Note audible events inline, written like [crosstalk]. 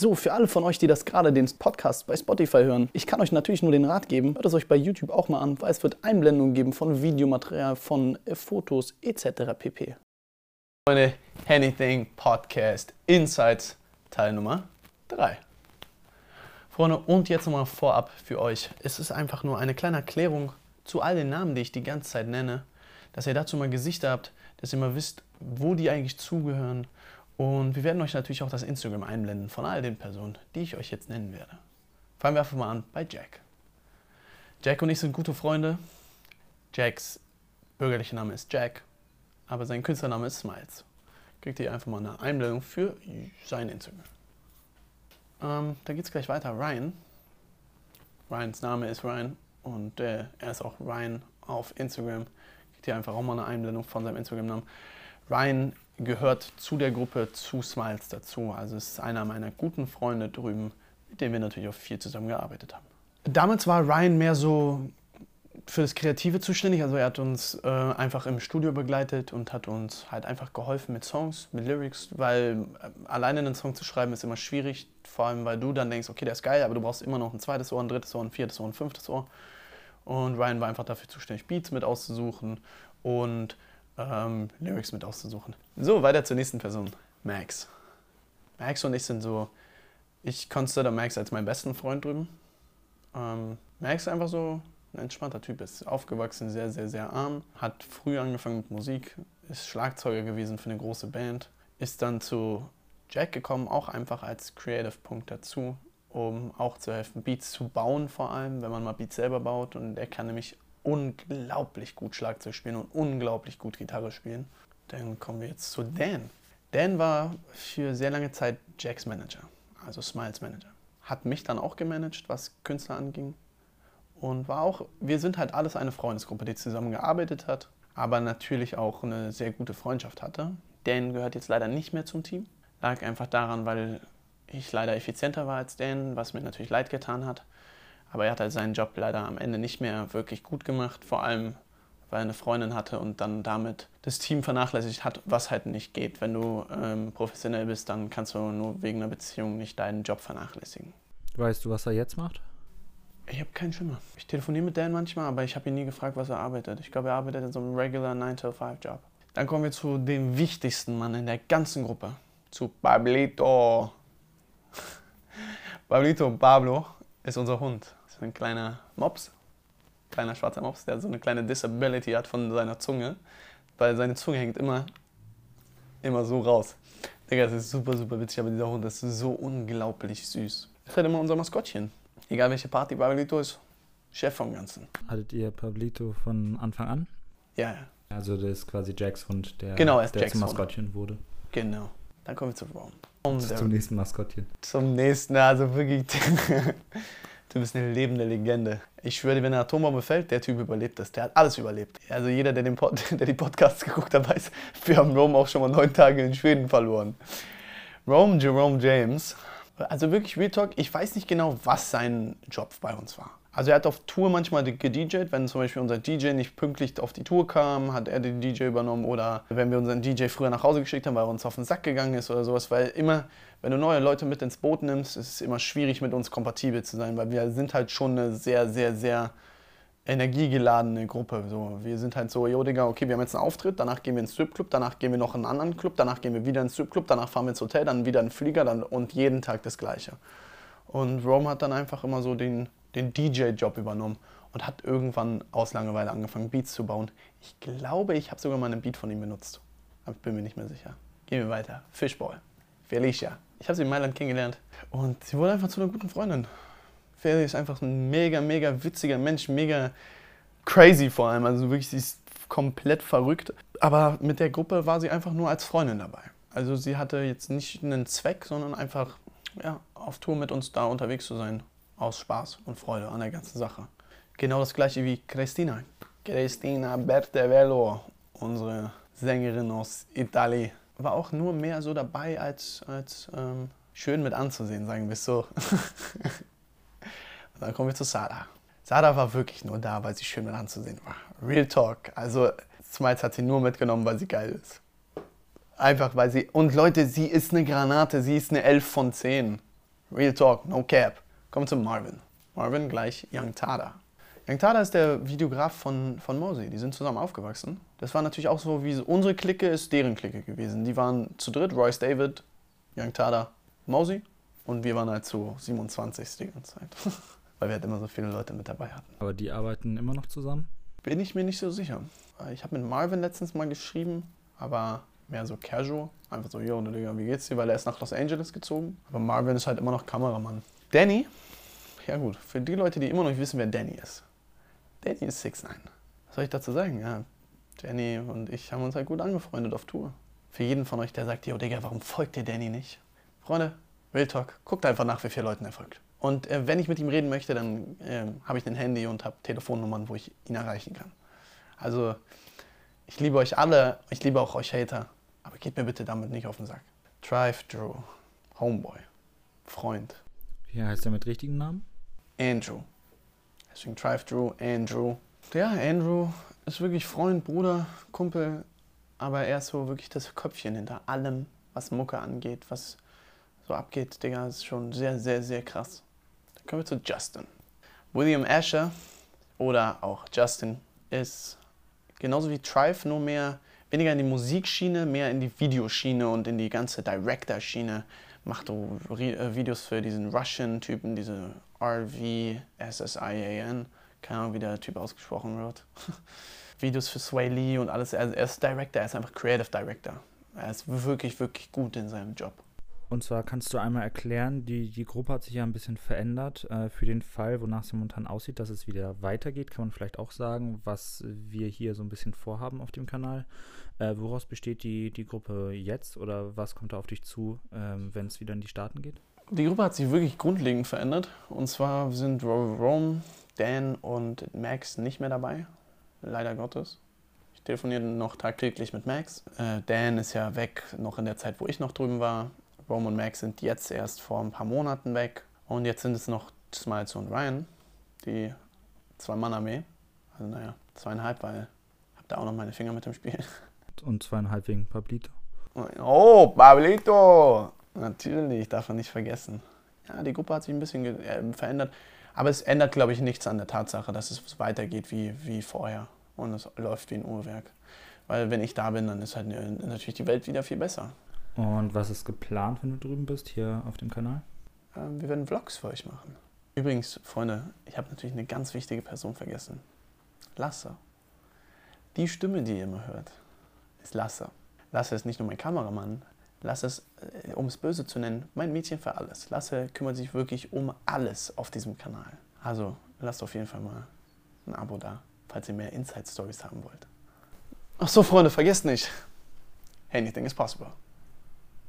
So, für alle von euch, die das gerade den Podcast bei Spotify hören, ich kann euch natürlich nur den Rat geben, hört es euch bei YouTube auch mal an, weil es wird Einblendungen geben von Videomaterial, von äh, Fotos etc. pp. Freunde, Anything Podcast Insights Teil Nummer 3. Freunde, und jetzt nochmal vorab für euch. Es ist einfach nur eine kleine Erklärung zu all den Namen, die ich die ganze Zeit nenne, dass ihr dazu mal Gesichter habt, dass ihr mal wisst, wo die eigentlich zugehören und wir werden euch natürlich auch das Instagram einblenden von all den Personen, die ich euch jetzt nennen werde. Fangen wir einfach mal an bei Jack. Jack und ich sind gute Freunde. Jacks bürgerlicher Name ist Jack, aber sein Künstlername ist Smiles. Kriegt ihr einfach mal eine Einblendung für sein Instagram. Ähm, da geht es gleich weiter. Ryan. Ryans Name ist Ryan und äh, er ist auch Ryan auf Instagram. Kriegt ihr einfach auch mal eine Einblendung von seinem Instagram-Namen. Ryan gehört zu der Gruppe zu Smiles dazu. Also ist einer meiner guten Freunde drüben, mit dem wir natürlich auch viel zusammengearbeitet haben. Damals war Ryan mehr so für das Kreative zuständig. Also er hat uns äh, einfach im Studio begleitet und hat uns halt einfach geholfen mit Songs, mit Lyrics, weil äh, alleine einen Song zu schreiben ist immer schwierig. Vor allem, weil du dann denkst, okay, der ist geil, aber du brauchst immer noch ein zweites Ohr, ein drittes Ohr, ein viertes Ohr, ein fünftes Ohr. Und Ryan war einfach dafür zuständig, Beats mit auszusuchen und ähm, Lyrics mit auszusuchen. So, weiter zur nächsten Person. Max. Max und ich sind so, ich consider Max als meinen besten Freund drüben. Ähm, Max einfach so ein entspannter Typ, ist aufgewachsen, sehr, sehr, sehr arm, hat früh angefangen mit Musik, ist Schlagzeuger gewesen für eine große Band, ist dann zu Jack gekommen, auch einfach als Creative Punkt dazu, um auch zu helfen, Beats zu bauen vor allem, wenn man mal Beats selber baut und er kann nämlich unglaublich gut Schlagzeug spielen und unglaublich gut Gitarre spielen. Dann kommen wir jetzt zu Dan. Dan war für sehr lange Zeit Jacks Manager, also Smiles Manager. Hat mich dann auch gemanagt, was Künstler anging. Und war auch, wir sind halt alles eine Freundesgruppe, die zusammengearbeitet hat, aber natürlich auch eine sehr gute Freundschaft hatte. Dan gehört jetzt leider nicht mehr zum Team. Lag einfach daran, weil ich leider effizienter war als Dan, was mir natürlich leid getan hat. Aber er hat halt seinen Job leider am Ende nicht mehr wirklich gut gemacht, vor allem weil er eine Freundin hatte und dann damit das Team vernachlässigt hat, was halt nicht geht. Wenn du ähm, professionell bist, dann kannst du nur wegen einer Beziehung nicht deinen Job vernachlässigen. Weißt du, was er jetzt macht? Ich habe keinen Schimmer. Ich telefoniere mit Dan manchmal, aber ich habe ihn nie gefragt, was er arbeitet. Ich glaube, er arbeitet in so einem regular 9-to-5-Job. Dann kommen wir zu dem wichtigsten Mann in der ganzen Gruppe. Zu Pablito. [laughs] Pablito Pablo ist unser Hund so ein kleiner Mops, kleiner schwarzer Mops, der so eine kleine Disability hat von seiner Zunge, weil seine Zunge hängt immer, immer so raus. Digga, das ist super, super witzig, aber dieser Hund ist so unglaublich süß. Das ist halt immer unser Maskottchen. Egal welche Party Pablito ist, Chef vom Ganzen. Hattet ihr Pablito von Anfang an? Ja, ja. Also das ist quasi Jacks Hund, der, genau, der Jacks zum Maskottchen Hund. wurde. Genau. Dann kommen wir zu Ron. Zum nächsten Maskottchen. Zum nächsten, also wirklich. [laughs] [laughs] Du bist eine lebende Legende. Ich schwöre wenn eine Atombombe fällt, der Typ überlebt das. Der hat alles überlebt. Also jeder, der, den Pod, [laughs] der die Podcasts geguckt hat, weiß, wir haben Rome auch schon mal neun Tage in Schweden verloren. Rome Jerome James, also wirklich Real Talk, ich weiß nicht genau, was sein Job bei uns war. Also er hat auf Tour manchmal gedjed, wenn zum Beispiel unser DJ nicht pünktlich auf die Tour kam, hat er den DJ übernommen oder wenn wir unseren DJ früher nach Hause geschickt haben, weil er uns auf den Sack gegangen ist oder sowas, weil immer, wenn du neue Leute mit ins Boot nimmst, ist es immer schwierig mit uns kompatibel zu sein, weil wir sind halt schon eine sehr, sehr, sehr energiegeladene Gruppe. So, wir sind halt so, jo Digga, okay, wir haben jetzt einen Auftritt, danach gehen wir ins Stripclub, danach gehen wir noch in einen anderen Club, danach gehen wir wieder ins Stripclub, danach fahren wir ins Hotel, dann wieder in den Flieger dann, und jeden Tag das Gleiche. Und Rome hat dann einfach immer so den den DJ-Job übernommen und hat irgendwann aus Langeweile angefangen, Beats zu bauen. Ich glaube, ich habe sogar mal einen Beat von ihm benutzt. Aber ich bin mir nicht mehr sicher. Gehen wir weiter. Fishball. Felicia. Ich habe sie in Mailand kennengelernt und sie wurde einfach zu einer guten Freundin. Feli ist einfach ein mega, mega witziger Mensch, mega crazy vor allem. Also wirklich, sie ist komplett verrückt. Aber mit der Gruppe war sie einfach nur als Freundin dabei. Also sie hatte jetzt nicht einen Zweck, sondern einfach ja, auf Tour mit uns da unterwegs zu sein aus Spaß und Freude an der ganzen Sache. Genau das gleiche wie Christina. Christina Bertevello, unsere Sängerin aus Italien, war auch nur mehr so dabei als, als ähm, schön mit anzusehen, sagen wir so. [laughs] dann kommen wir zu Sada. Sada war wirklich nur da, weil sie schön mit anzusehen war. Real Talk. Also Smiles hat sie nur mitgenommen, weil sie geil ist. Einfach weil sie. Und Leute, sie ist eine Granate, sie ist eine 11 von 10. Real Talk, no cap. Kommen zu Marvin. Marvin gleich Young Tada. Young Tada ist der Videograf von, von Mosey. Die sind zusammen aufgewachsen. Das war natürlich auch so, wie unsere Clique ist deren Clique gewesen. Die waren zu dritt, Royce David, Young Tada, Mosey. Und wir waren halt so 27 die ganze Zeit. Weil wir halt immer so viele Leute mit dabei hatten. Aber die arbeiten immer noch zusammen? Bin ich mir nicht so sicher. Ich habe mit Marvin letztens mal geschrieben, aber mehr so casual. Einfach so, yo, Digga, wie geht's dir? Weil er ist nach Los Angeles gezogen. Aber Marvin ist halt immer noch Kameramann. Danny, ja gut, für die Leute, die immer noch nicht wissen, wer Danny ist. Danny ist 6 9 Was soll ich dazu sagen? Ja, Danny und ich haben uns halt gut angefreundet auf Tour. Für jeden von euch, der sagt, yo, Digga, warum folgt ihr Danny nicht? Freunde, Real Talk, guckt einfach nach, wie viele Leuten er folgt. Und äh, wenn ich mit ihm reden möchte, dann äh, habe ich ein Handy und habe Telefonnummern, wo ich ihn erreichen kann. Also, ich liebe euch alle, ich liebe auch euch Hater, aber geht mir bitte damit nicht auf den Sack. Drive Drew, Homeboy, Freund. Wie heißt er mit richtigen Namen? Andrew. Deswegen Drive Drew, Andrew. Ja, Andrew ist wirklich Freund, Bruder, Kumpel, aber er ist so wirklich das Köpfchen hinter allem, was Mucke angeht, was so abgeht, Digga, ist schon sehr, sehr, sehr krass. Dann kommen wir zu Justin. William Asher oder auch Justin ist genauso wie Trife, nur mehr, weniger in die Musikschiene, mehr in die Videoschiene und in die ganze Director-Schiene. Macht äh, Videos für diesen Russian-Typen, diese R-V-S-S-I-A-N. Keine Ahnung, wie der Typ ausgesprochen wird. [laughs] Videos für Sway Lee und alles. Er ist Director, er ist einfach Creative Director. Er ist wirklich, wirklich gut in seinem Job. Und zwar kannst du einmal erklären, die, die Gruppe hat sich ja ein bisschen verändert. Äh, für den Fall, wonach es momentan aussieht, dass es wieder weitergeht, kann man vielleicht auch sagen, was wir hier so ein bisschen vorhaben auf dem Kanal. Äh, woraus besteht die, die Gruppe jetzt oder was kommt da auf dich zu, ähm, wenn es wieder in die Staaten geht? Die Gruppe hat sich wirklich grundlegend verändert. Und zwar sind Rome, Dan und Max nicht mehr dabei. Leider Gottes. Ich telefoniere noch tagtäglich mit Max. Äh, Dan ist ja weg, noch in der Zeit, wo ich noch drüben war. Rome und Max sind jetzt erst vor ein paar Monaten weg. Und jetzt sind es noch Smiles und Ryan, die Zwei-Mann-Armee. Also naja, zweieinhalb, weil ich habe da auch noch meine Finger mit im Spiel. Und zweieinhalb wegen Pablito. Oh, Pablito! Natürlich, darf man nicht vergessen. Ja, die Gruppe hat sich ein bisschen äh, verändert. Aber es ändert, glaube ich, nichts an der Tatsache, dass es weitergeht wie, wie vorher. Und es läuft wie ein Uhrwerk. Weil wenn ich da bin, dann ist halt natürlich die Welt wieder viel besser. Und was ist geplant, wenn du drüben bist, hier auf dem Kanal? Ähm, wir werden Vlogs für euch machen. Übrigens, Freunde, ich habe natürlich eine ganz wichtige Person vergessen. Lasse. Die Stimme, die ihr immer hört, ist Lasse. Lasse ist nicht nur mein Kameramann. Lasse ist, äh, um es böse zu nennen, mein Mädchen für alles. Lasse kümmert sich wirklich um alles auf diesem Kanal. Also lasst auf jeden Fall mal ein Abo da, falls ihr mehr Inside Stories haben wollt. Ach so, Freunde, vergesst nicht. Anything is possible.